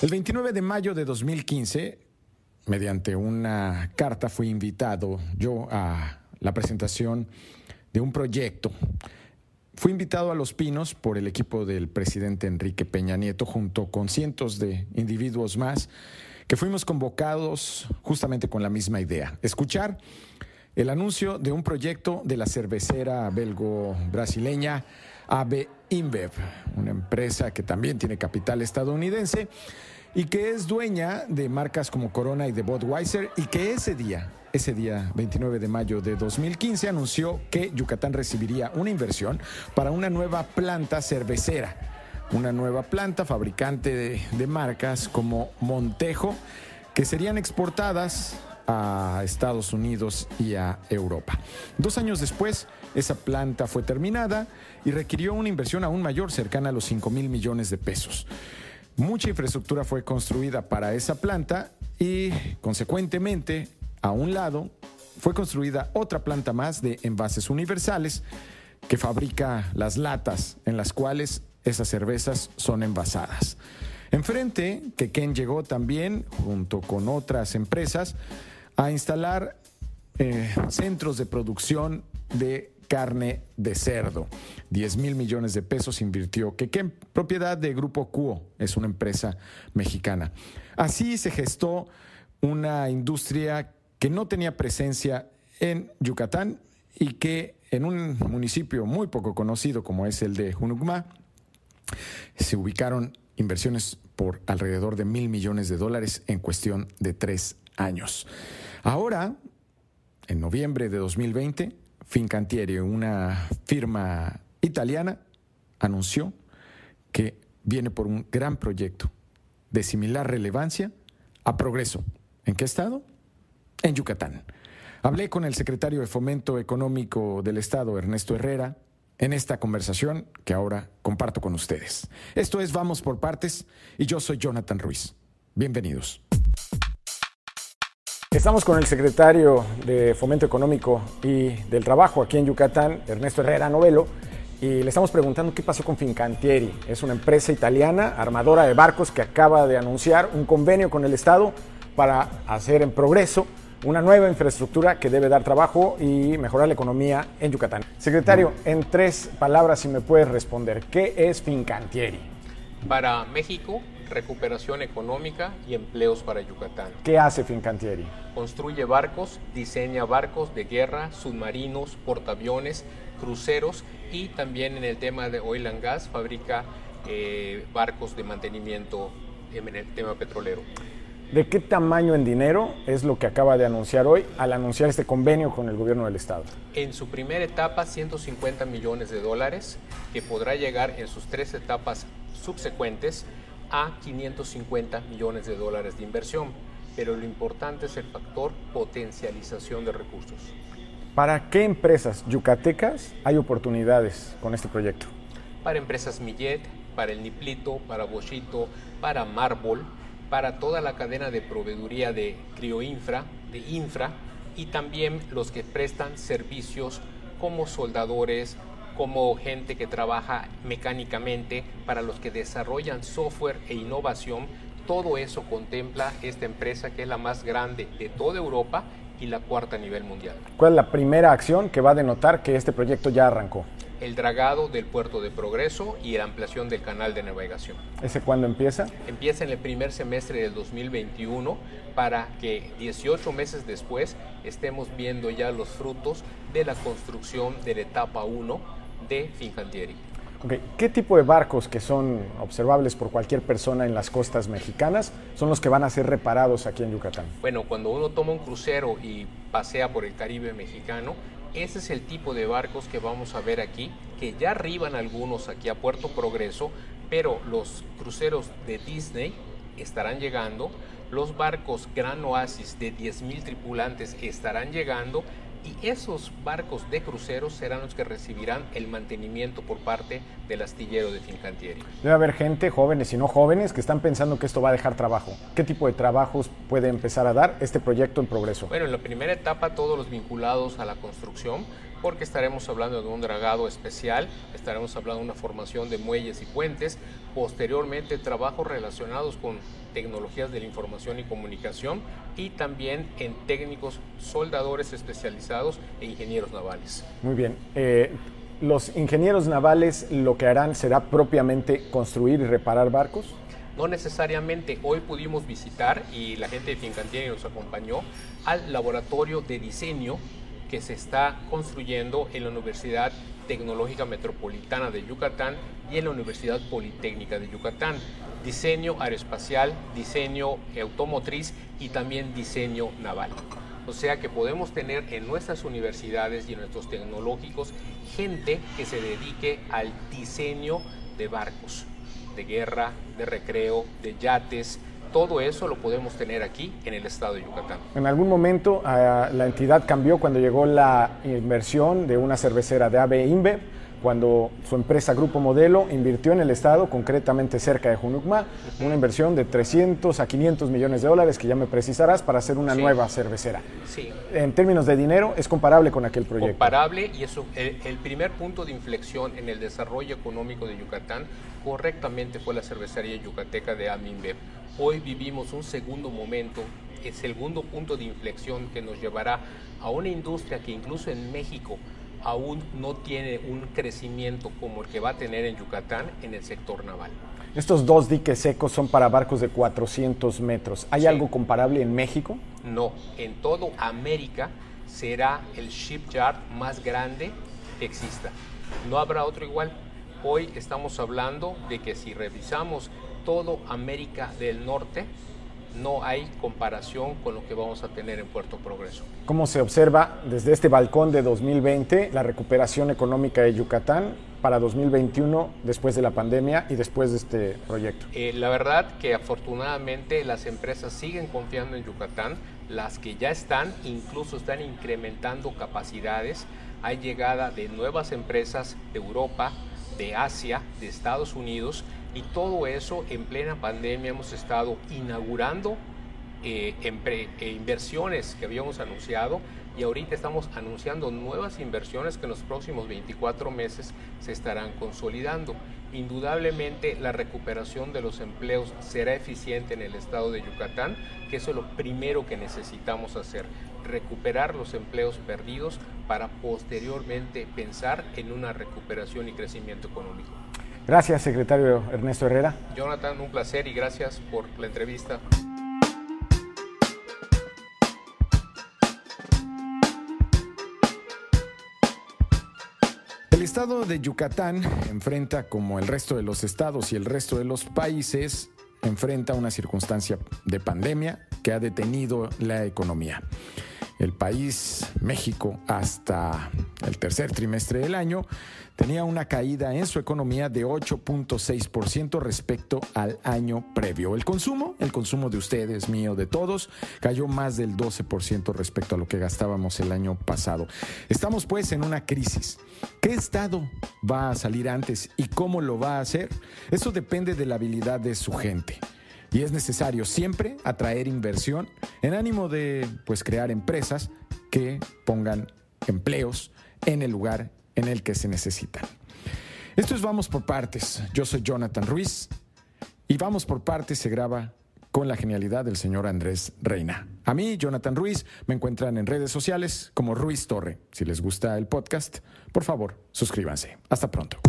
El 29 de mayo de 2015, mediante una carta, fui invitado yo a la presentación de un proyecto. Fui invitado a Los Pinos por el equipo del presidente Enrique Peña Nieto junto con cientos de individuos más que fuimos convocados justamente con la misma idea, escuchar el anuncio de un proyecto de la cervecera belgo-brasileña AB InBev, una empresa que también tiene capital estadounidense y que es dueña de marcas como Corona y de Budweiser y que ese día, ese día 29 de mayo de 2015 anunció que Yucatán recibiría una inversión para una nueva planta cervecera, una nueva planta fabricante de, de marcas como Montejo que serían exportadas a Estados Unidos y a Europa. Dos años después, esa planta fue terminada y requirió una inversión aún mayor, cercana a los 5 mil millones de pesos. Mucha infraestructura fue construida para esa planta y, consecuentemente, a un lado fue construida otra planta más de envases universales que fabrica las latas en las cuales esas cervezas son envasadas. Enfrente, Quequén llegó también, junto con otras empresas, a instalar eh, centros de producción de carne de cerdo. 10 mil millones de pesos invirtió Quequén, propiedad de Grupo Cuo, es una empresa mexicana. Así se gestó una industria que no tenía presencia en Yucatán y que en un municipio muy poco conocido como es el de Junucma, se ubicaron inversiones por alrededor de mil millones de dólares en cuestión de tres años. Ahora, en noviembre de 2020, Fincantieri, una firma italiana, anunció que viene por un gran proyecto de similar relevancia a progreso. ¿En qué estado? En Yucatán. Hablé con el secretario de Fomento Económico del Estado, Ernesto Herrera, en esta conversación que ahora comparto con ustedes. Esto es Vamos por Partes y yo soy Jonathan Ruiz. Bienvenidos. Estamos con el secretario de Fomento Económico y del Trabajo aquí en Yucatán, Ernesto Herrera Novelo, y le estamos preguntando qué pasó con Fincantieri. Es una empresa italiana, armadora de barcos, que acaba de anunciar un convenio con el Estado para hacer en progreso una nueva infraestructura que debe dar trabajo y mejorar la economía en Yucatán. Secretario, en tres palabras, si me puedes responder, ¿qué es Fincantieri? Para México, recuperación económica y empleos para Yucatán. ¿Qué hace Fincantieri? Construye barcos, diseña barcos de guerra, submarinos, portaaviones, cruceros y también en el tema de oil and gas fabrica eh, barcos de mantenimiento en el tema petrolero. ¿De qué tamaño en dinero es lo que acaba de anunciar hoy al anunciar este convenio con el gobierno del estado? En su primera etapa, 150 millones de dólares, que podrá llegar en sus tres etapas subsecuentes a 550 millones de dólares de inversión. Pero lo importante es el factor potencialización de recursos. ¿Para qué empresas yucatecas hay oportunidades con este proyecto? Para empresas Millet, para el Niplito, para Boschito, para Marbol, para toda la cadena de proveeduría de crioinfra, de infra y también los que prestan servicios como soldadores, como gente que trabaja mecánicamente, para los que desarrollan software e innovación. Todo eso contempla esta empresa que es la más grande de toda Europa y la cuarta a nivel mundial. ¿Cuál es la primera acción que va a denotar que este proyecto ya arrancó? el dragado del puerto de Progreso y la ampliación del canal de navegación. ¿Ese cuándo empieza? Empieza en el primer semestre del 2021 para que 18 meses después estemos viendo ya los frutos de la construcción de la etapa 1 de Fincantieri. Okay. ¿Qué tipo de barcos que son observables por cualquier persona en las costas mexicanas son los que van a ser reparados aquí en Yucatán? Bueno, cuando uno toma un crucero y pasea por el Caribe mexicano, ese es el tipo de barcos que vamos a ver aquí, que ya arriban algunos aquí a Puerto Progreso, pero los cruceros de Disney estarán llegando, los barcos Gran Oasis de 10.000 tripulantes estarán llegando y esos barcos de cruceros serán los que recibirán el mantenimiento por parte del astillero de Fincantieri. Debe haber gente, jóvenes y no jóvenes, que están pensando que esto va a dejar trabajo. ¿Qué tipo de trabajos puede empezar a dar este proyecto en progreso? Bueno, en la primera etapa todos los vinculados a la construcción, porque estaremos hablando de un dragado especial, estaremos hablando de una formación de muelles y puentes, posteriormente trabajos relacionados con tecnologías de la información y comunicación y también en técnicos soldadores especializados e ingenieros navales. Muy bien. Eh, ¿Los ingenieros navales lo que harán será propiamente construir y reparar barcos? No necesariamente. Hoy pudimos visitar, y la gente de Fincantieri nos acompañó, al laboratorio de diseño que se está construyendo en la Universidad Tecnológica Metropolitana de Yucatán y en la Universidad Politécnica de Yucatán. Diseño aeroespacial, diseño automotriz y también diseño naval. O sea que podemos tener en nuestras universidades y en nuestros tecnológicos gente que se dedique al diseño de barcos, de guerra, de recreo, de yates, todo eso lo podemos tener aquí en el estado de Yucatán. En algún momento ah, la entidad cambió cuando llegó la inversión de una cervecera de AB InBev cuando su empresa Grupo Modelo invirtió en el Estado, concretamente cerca de Junucma, una inversión de 300 a 500 millones de dólares, que ya me precisarás, para hacer una nueva cervecera. Sí. En términos de dinero, es comparable con aquel proyecto. Comparable, y eso, el, primer punto de inflexión en el desarrollo económico de Yucatán, correctamente fue la cervecería yucateca de Aminbev. Hoy vivimos un segundo momento, el segundo punto de inflexión que nos llevará a una industria que incluso en México aún no tiene un crecimiento como el que va a tener en Yucatán en el sector naval. Estos dos diques secos son para barcos de 400 metros. ¿Hay algo comparable en México? No, en todo América será el shipyard más grande que exista. No habrá otro igual. Hoy estamos hablando de que si revisamos todo América del Norte, no hay comparación con lo que vamos a tener en Puerto Progreso. ¿Cómo se observa desde este balcón de 2020 la recuperación económica de Yucatán para 2021 después de la pandemia y después de este proyecto? Eh, la verdad que afortunadamente las empresas siguen confiando en Yucatán, las que ya están incluso están incrementando capacidades, hay llegada de nuevas empresas de Europa, de Asia, de Estados Unidos y todo eso en plena pandemia hemos estado inaugurando eh, eh, inversiones que habíamos anunciado y ahorita estamos anunciando nuevas inversiones que en los próximos 24 meses se estarán consolidando. Indudablemente la recuperación de los empleos será eficiente en el estado de Yucatán, que eso es lo primero que necesitamos hacer, recuperar los empleos perdidos para posteriormente pensar en una recuperación y crecimiento económico. Gracias, secretario Ernesto Herrera. Jonathan, un placer y gracias por la entrevista. El estado de Yucatán enfrenta, como el resto de los estados y el resto de los países, enfrenta una circunstancia de pandemia que ha detenido la economía. El país, México, hasta el tercer trimestre del año, tenía una caída en su economía de 8.6% respecto al año previo. El consumo, el consumo de ustedes, mío, de todos, cayó más del 12% respecto a lo que gastábamos el año pasado. Estamos pues en una crisis. ¿Qué estado va a salir antes y cómo lo va a hacer? Eso depende de la habilidad de su gente y es necesario siempre atraer inversión en ánimo de pues crear empresas que pongan empleos en el lugar en el que se necesitan. Esto es Vamos por Partes. Yo soy Jonathan Ruiz y Vamos por Partes se graba con la genialidad del señor Andrés Reina. A mí, Jonathan Ruiz, me encuentran en redes sociales como Ruiz Torre. Si les gusta el podcast, por favor, suscríbanse. Hasta pronto.